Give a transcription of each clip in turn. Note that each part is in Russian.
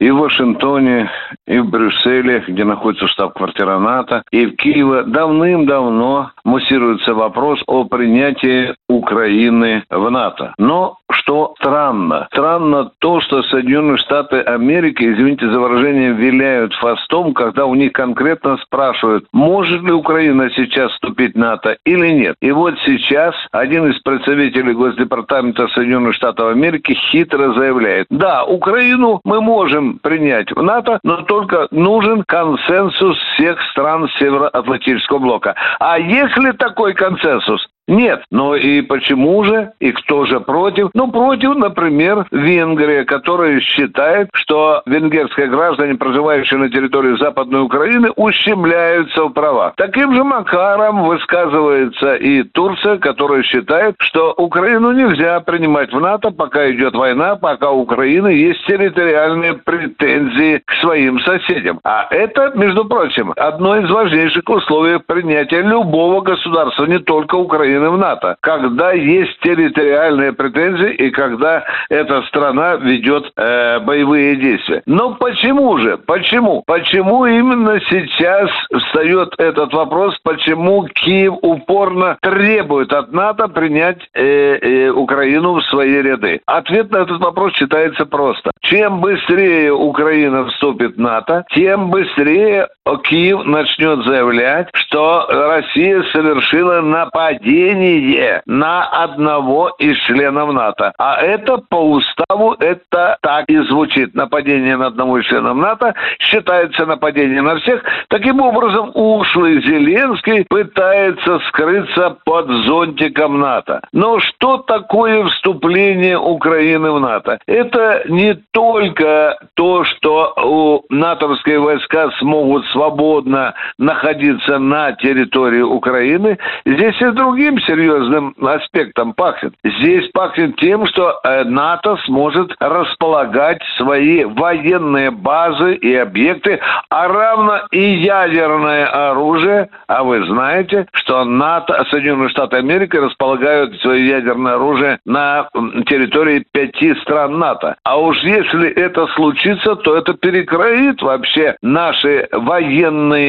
И в Вашингтоне, и в Брюсселе, где находится штаб-квартира НАТО, и в Киеве давным-давно муссируется вопрос о принятии Украины в НАТО. Но что странно? Странно то, что Соединенные Штаты Америки, извините за выражение, виляют фастом, когда у них конкретно спрашивают, может ли Украина сейчас вступить в НАТО или нет. И вот сейчас один из представителей Госдепартамента Соединенных Штатов Америки хитро заявляет, да, Украину мы можем принять в НАТО, но только нужен консенсус всех стран Североатлантического блока. А если такой консенсус, нет. Но и почему же? И кто же против? Ну, против, например, Венгрия, которая считает, что венгерские граждане, проживающие на территории Западной Украины, ущемляются в правах. Таким же макаром высказывается и Турция, которая считает, что Украину нельзя принимать в НАТО, пока идет война, пока у Украины есть территориальные претензии к своим соседям. А это, между прочим, одно из важнейших условий принятия любого государства, не только Украины члены в НАТО, когда есть территориальные претензии и когда эта страна ведет э, боевые действия. Но почему же? Почему? Почему именно сейчас встает этот вопрос, почему Киев упорно требует от НАТО принять э, э, Украину в свои ряды? Ответ на этот вопрос считается просто. Чем быстрее Украина вступит в НАТО, тем быстрее Киев начнет заявлять, что Россия совершила нападение на одного из членов НАТО. А это по уставу, это так и звучит. Нападение на одного из членов НАТО считается нападением на всех. Таким образом, ушлый Зеленский пытается скрыться под зонтиком НАТО. Но что такое вступление Украины в НАТО? Это не только то, что у натовские войска смогут свободно находиться на территории Украины, здесь и другим серьезным аспектом пахнет. Здесь пахнет тем, что э, НАТО сможет располагать свои военные базы и объекты, а равно и ядерное оружие. А вы знаете, что НАТО, Соединенные Штаты Америки располагают свое ядерное оружие на территории пяти стран НАТО. А уж если это случится, то это перекроит вообще наши военные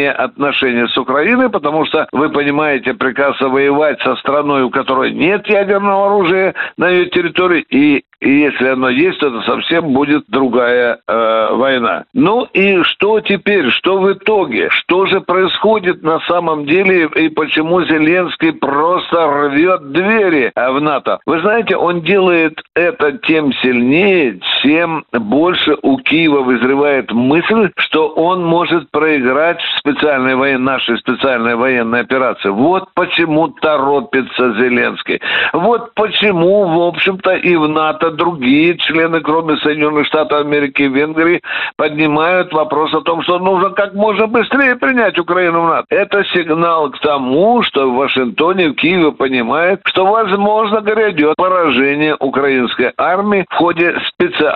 отношения с Украиной, потому что, вы понимаете, приказ воевать со страной, у которой нет ядерного оружия на ее территории, и и если оно есть, то это совсем будет другая э, война. Ну и что теперь? Что в итоге? Что же происходит на самом деле и почему Зеленский просто рвет двери в НАТО? Вы знаете, он делает это тем сильнее, тем больше у Киева вызревает мысль, что он может проиграть в специальной военной, нашей специальной военной операции. Вот почему торопится Зеленский. Вот почему, в общем-то, и в НАТО другие члены, кроме Соединенных Штатов Америки и Венгрии, поднимают вопрос о том, что нужно как можно быстрее принять Украину в НАТО. Это сигнал к тому, что в Вашингтоне, в Киеве понимают, что, возможно, грядет поражение украинской армии в ходе специальной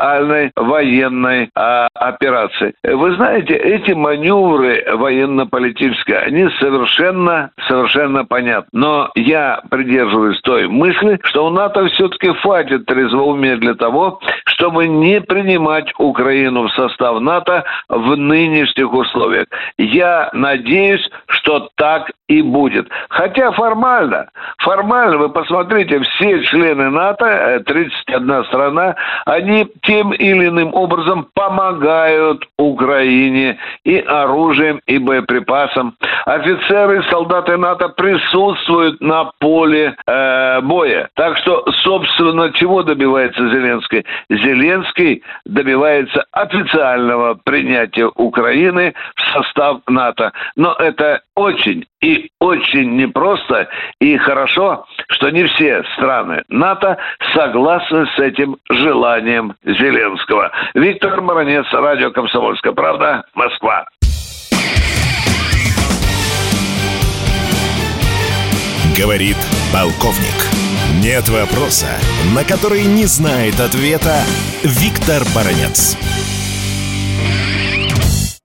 военной а, операции. Вы знаете, эти маневры военно-политические, они совершенно, совершенно понятны. Но я придерживаюсь той мысли, что у НАТО все-таки хватит трезвоумия для того, чтобы не принимать Украину в состав НАТО в нынешних условиях. Я надеюсь, что так и будет. Хотя формально, формально, вы посмотрите, все члены НАТО, 31 э, страна, они тем или иным образом помогают Украине и оружием, и боеприпасом. Офицеры и солдаты НАТО присутствуют на поле э, боя. Так что, собственно, чего добивается Зеленский? Зеленский добивается официального принятия Украины в состав НАТО. Но это очень и очень непросто и хорошо, что не все страны НАТО согласны с этим желанием Зеленского. Виктор Баранец, радио «Комсомольская правда», Москва. Говорит полковник. Нет вопроса, на который не знает ответа Виктор Баранец.